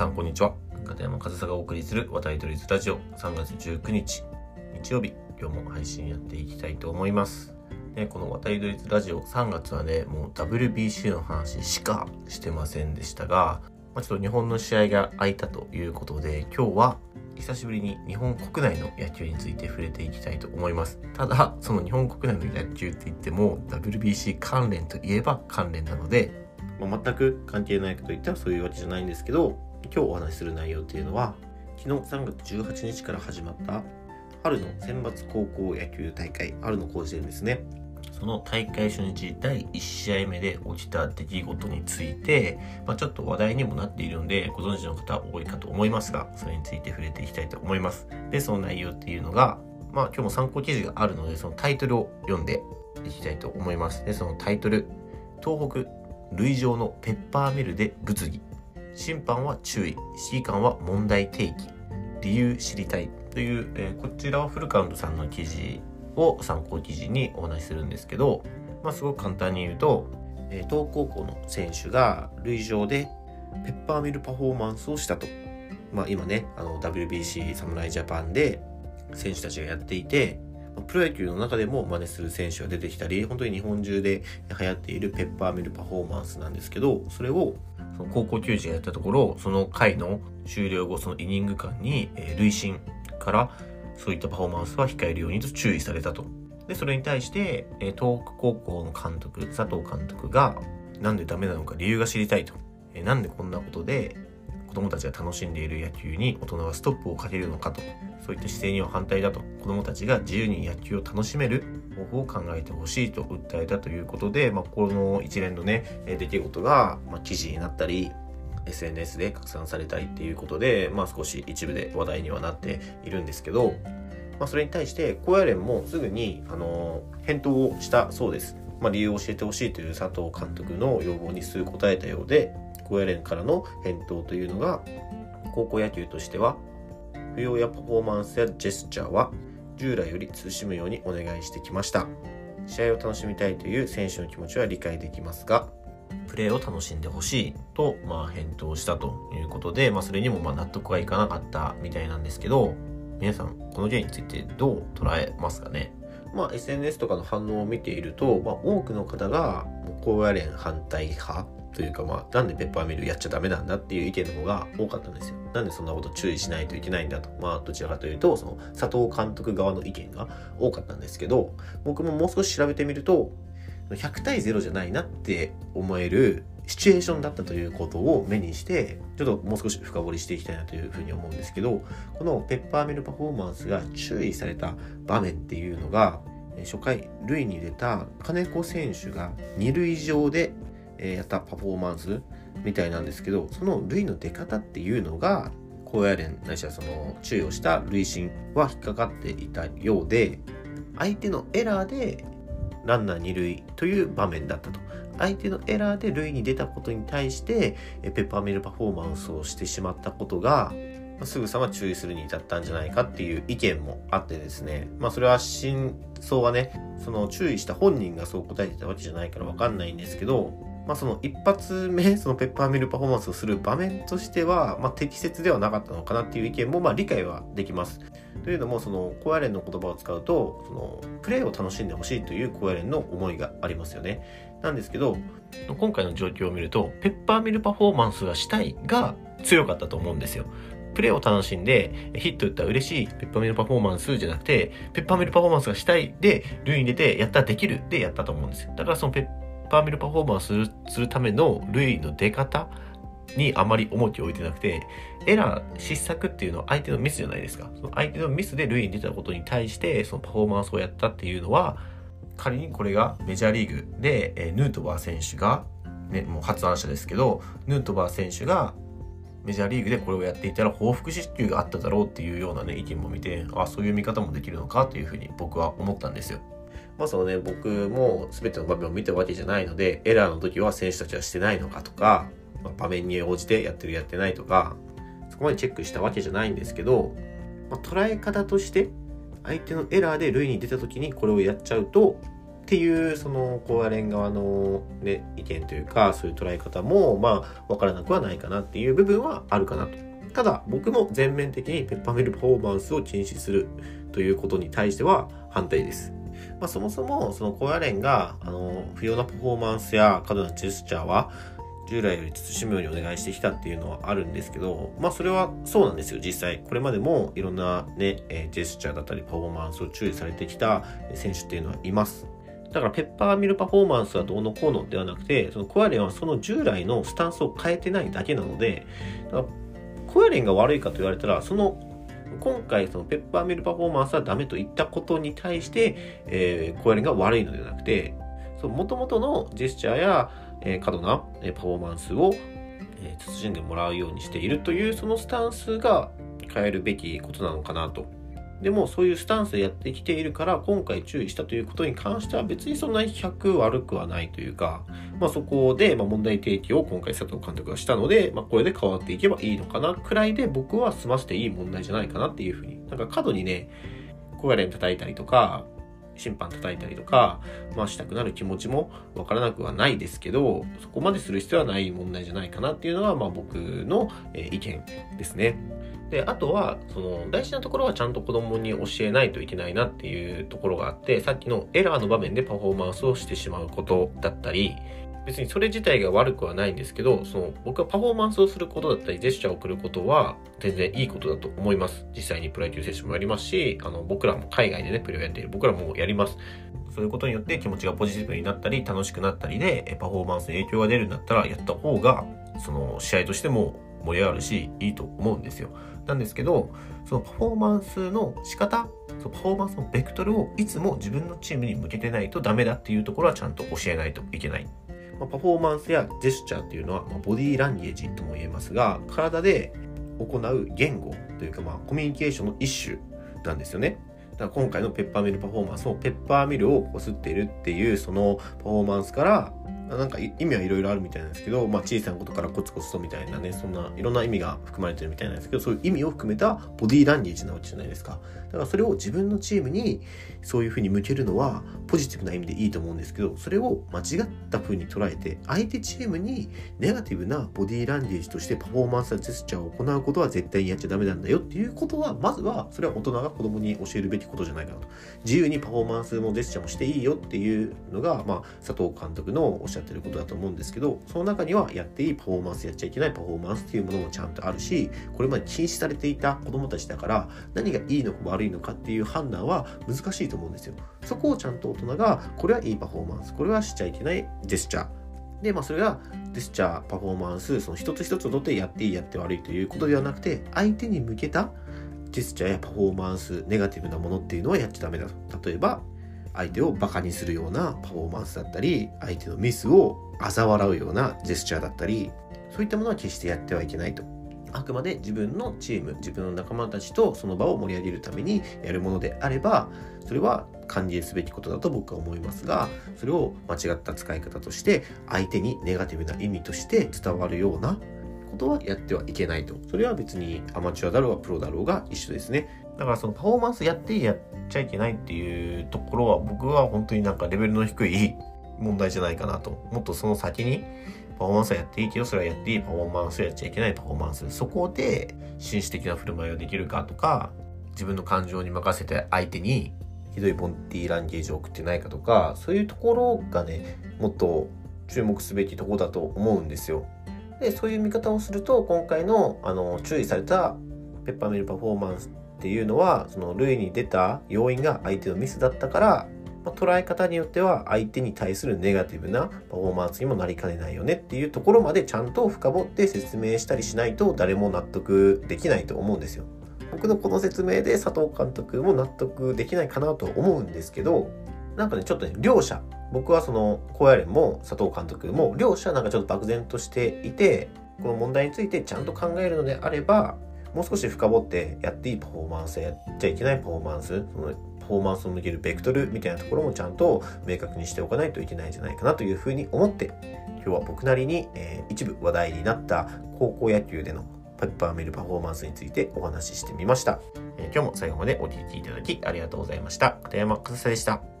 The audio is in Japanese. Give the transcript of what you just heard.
さんこんにちは。片山和沙がお送りする話題ドリズラジオ。3月19日日曜日。今日も配信やっていきたいと思います。ね、この渡りドリズラジオ3月はねもう WBC の話しかしてませんでしたが、まあ、ちょっと日本の試合が空いたということで今日は久しぶりに日本国内の野球について触れていきたいと思います。ただその日本国内の野球って言っても WBC 関連といえば関連なのでま、全く関係ないかといったらそういうわけじゃないんですけど今日お話しする内容っていうのは昨日3月18日から始まった春の選抜高校野球大会春の甲子園ですね。その大会初日第1試合目で起きた出来事について、まあ、ちょっと話題にもなっているのでご存知の方多いかと思いますがそれについて触れていきたいと思います。でその内容っていうのがまあ今日も参考記事があるのでそのタイトルを読んでいきたいと思います。でそのタイトル東北類上のペッパーミルで物議。審判は注意指揮官は問題提起理由知りたいという、えー、こちらはフルカウントさんの記事を参考記事にお話しするんですけど、まあ、すごく簡単に言うと、えー、東高校の選手が塁上でペッパーミルパフォーマンスをしたと、まあ、今ねあの WBC 侍ジャパンで選手たちがやっていてプロ野球の中でも真似する選手が出てきたり、本当に日本中で流行っているペッパーミルパフォーマンスなんですけど、それをその高校球児がやったところ、その回の終了後、そのイニング間に、え累進からそういったパフォーマンスは控えるようにと注意されたと。で、それに対して、え東北高校の監督、佐藤監督が、なんでダメなのか理由が知りたいと。えなんでこんなことで子供たちが楽しんでいる野球に大人はストップをかけるのかとそういった姿勢には反対だと子供たちが自由に野球を楽しめる方法を考えてほしいと訴えたということで、まあ、この一連のね出来事が、まあ、記事になったり SNS で拡散されたりっていうことで、まあ、少し一部で話題にはなっているんですけど、まあ、それに対して高野連もすぐに、あの返答をしたそうです。まあ、理由を教えてほしいという佐藤監督の要望にすぐ答えたようで高野連からの返答というのが高校野球としては不要やパフォーマンスやジェスチャーは従来より慎むようにお願いしてきました。試合を楽しみたいという選手の気持ちは理解できますがプレーを楽しんでほしいと、まあ、返答したということで、まあ、それにもまあ納得がいかなかったみたいなんですけど皆さんこの件についてどう捉えますかね？まあ、SNS とかの反応を見ていると、まあ、多くの方が高野連反対派というかまあなんでペッパーミルやっちゃダメなんだっていう意見の方が多かったんですよ。なんでそんなこと注意しないといけないんだと。まあどちらかというとその佐藤監督側の意見が多かったんですけど僕ももう少し調べてみると100対0じゃないなって思えるシチュエーションだったということを目にしてちょっともう少し深掘りしていきたいなというふうに思うんですけどこのペッパーミルパフォーマンスが注意された場面っていうのが初回塁に出た金子選手が2塁上でえやったパフォーマンスみたいなんですけどその塁の出方っていうのが高野連ないしはその注意をした塁審は引っかかっていたようで相手のエラーでランナー二塁という場面だったと。相手のエラーで塁に出たことに対してペッパーミルパフォーマンスをしてしまったことがすぐさま注意するに至ったんじゃないかっていう意見もあってですね。まあそれは真相はねその注意した本人がそう答えてたわけじゃないから分かんないんですけどまあ、その一発目そのペッパーミルパフォーマンスをする場面としては、まあ、適切ではなかったのかなっていう意見もまあ理解はできます。というのもその高野連の言葉を使うとそのプレーを楽しんでほしいという高野連の思いがありますよね。なんですけど今回の状況を見るとペッパーミルパフォーマンスがしたいが強かったと思うんですよ。プレーを楽しんで、ヒット打ったら嬉しい、ペッパーミルパフォーマンスじゃなくて、ペッパーミルパフォーマンスがしたいで、塁に出て、やったらできるでやったと思うんですよ。だからそのペッパーミルパフォーマンスするための塁の出方にあまり重きを置いてなくて、エラー、失策っていうのは相手のミスじゃないですか。その相手のミスで塁に出たことに対して、そのパフォーマンスをやったっていうのは、仮にこれがメジャーリーグで、えヌートバー選手が、ね、もう発案者ですけど、ヌートバー選手がメジャーリーグでこれをやっていたら報復支給があっただろうっていうようなね、意見も見て、あ、そういう見方もできるのかというふうに僕は思ったんですよ。まあそのね、僕も全ての場面を見たわけじゃないので、エラーの時は選手たちはしてないのかとか、まあ、場面に応じてやってるやってないとか、そこまでチェックしたわけじゃないんですけど、まあ、捉え方として、相手のエラーで塁に出た時にこれをやっちゃうと、っていうその高野連側の、ね、意見というかそういう捉え方もまあ分からなくはないかなっていう部分はあるかなと。ただ僕も全面的にペッパーミルパフォーマンスを禁止するということに対しては反対です。まあ、そもそもその高野連があの不要なパフォーマンスや過度なジェスチャーは従来より慎むようにお願いしてきたっていうのはあるんですけど、まあそれはそうなんですよ、実際。これまでもいろんなね、えジェスチャーだったりパフォーマンスを注意されてきた選手っていうのはいます。だからペッパーミルパフォーマンスはどうのこうのではなくて、そのコアレンはその従来のスタンスを変えてないだけなので、コアレンが悪いかと言われたら、その今回そのペッパーミルパフォーマンスはダメと言ったことに対して、えー、コアレンが悪いのではなくて、もともとのジェスチャーや、えー、過度な、えパフォーマンスを、えー、慎んでもらうようにしているというそのスタンスが変えるべきことなのかなと。でもそういうスタンスでやってきているから今回注意したということに関しては別にそんなに100悪くはないというか、まあ、そこでま問題提起を今回佐藤監督がしたので、まあ、これで変わっていけばいいのかなくらいで僕は済ませていい問題じゃないかなっていうふうになんか過度にね小屋連叩いたりとか審判叩いたりとか、まあ、したくなる気持ちもわからなくはないですけど、そこまでする必要はない問題じゃないかなっていうのが、まあ、僕の意見ですね。で、あとは、その、大事なところはちゃんと子供に教えないといけないなっていうところがあって、さっきのエラーの場面でパフォーマンスをしてしまうことだったり、別にそれ自体が悪くはないんですけど、その僕はパフォーマンスをすることだったり、ジェスチャーを送ることは全然いいことだと思います。実際にプロ野球選手もやりますし、あの僕らも海外でね、プレーをやっている僕らもやります。そういうことによって気持ちがポジティブになったり、楽しくなったりで、パフォーマンスに影響が出るんだったら、やった方が、その試合としても盛り上がるし、いいと思うんですよ。なんですけど、そのパフォーマンスの仕方、そのパフォーマンスのベクトルをいつも自分のチームに向けてないとダメだっていうところはちゃんと教えないといけない。まあ、パフォーマンスやジェスチャーというのは、まあ、ボディーランゲージとも言えますが、体で行う言語というか、まあ、コミュニケーションの一種なんですよね。だから今回のペッパーミルパフォーマンスもペッパーミルをこすっているっていうそのパフォーマンスからなんか意味はいろいろあるみたいなんですけど、まあ、小さなことからコツコツとみたいなねそんないろんな意味が含まれてるみたいなんですけどそういう意味を含めたボディーランゲージなわけじゃないですか。だからそれを自分のチームにそういうふうに向けるのはポジティブな意味でいいと思うんですけどそれを間違ったふうに捉えて相手チームにネガティブなボディーランゲージとしてパフォーマンスやジェスチャーを行うことは絶対にやっちゃダメなんだよっていうことはまずはそれは大人が子供に教えるべきことじゃないかなと。自由にパフォーマンスもジェスチャーもしていいよっていうのが、まあ、佐藤監督のおっしゃってることだと思うんですけどその中にはやっていいパフォーマンスやっちゃいけないパフォーマンスっていうものもちゃんとあるしこれまで禁止されていた子どもたちだから何がいいのか悪いのかっていう判断は難しいと思うんですよそこをちゃんと大人がこれはいいパフォーマンスこれはしちゃいけないジェスチャーで、まあ、それがジェスチャー、パフォーマンス、その一つ一つをとってやっていい、やって悪いということではなくて、相手に向けたジェスチャーやパフォーマンス、ネガティブなものっていうのはやっちゃダメだと。例えば、相手をバカにするようなパフォーマンスだったり、相手のミスを嘲笑うようなジェスチャーだったりそういったものは決してやってはいけないと。あくまで自分のチーム自分の仲間たちとその場を盛り上げるためにやるものであればそれは歓迎すべきことだと僕は思いますがそれを間違った使い方として相手にネガティブな意味として伝わるようなことはやってはいけないとそれは別にアマチュアだろうがプロだろうが一緒ですねだからそのパフォーマンスやってやっちゃいけないっていうところは僕は本当になんかレベルの低い 問題じゃないかなと。もっとその先にパフォーマンスはやっていいけど、それはやっていいパフォーマンスをやっちゃいけないパフォーマンス。そこで紳士的な振る舞いをできるかとか、自分の感情に任せて相手にひどいボンティーランゲージを送ってないかとか、そういうところがね、もっと注目すべきとこだと思うんですよ。で、そういう見方をすると、今回のあの注意されたペッパーミルパフォーマンスっていうのは、その類に出た要因が相手のミスだったから、まあ、捉え方によっては相手に対するネガティブなパフォーマンスにもなりかねないよねっていうところまでちゃんと深掘って説明したりしないと誰も納得できないと思うんですよ。僕のこの説明で佐藤監督も納得できないかなと思うんですけどなんかねちょっとね両者僕はその高野連も佐藤監督も両者なんかちょっと漠然としていてこの問題についてちゃんと考えるのであればもう少し深掘ってやっていいパフォーマンスやっちゃいけないパフォーマンスそのパフォーマンスを向けるベクトルみたいなところもちゃんと明確にしておかないといけないんじゃないかなというふうに思って今日は僕なりに、えー、一部話題になった高校野球でのペッパーミルパフォーマンスについてお話ししてみました、えー、今日も最後までお聴きいただきありがとうございました。片山和沙でした。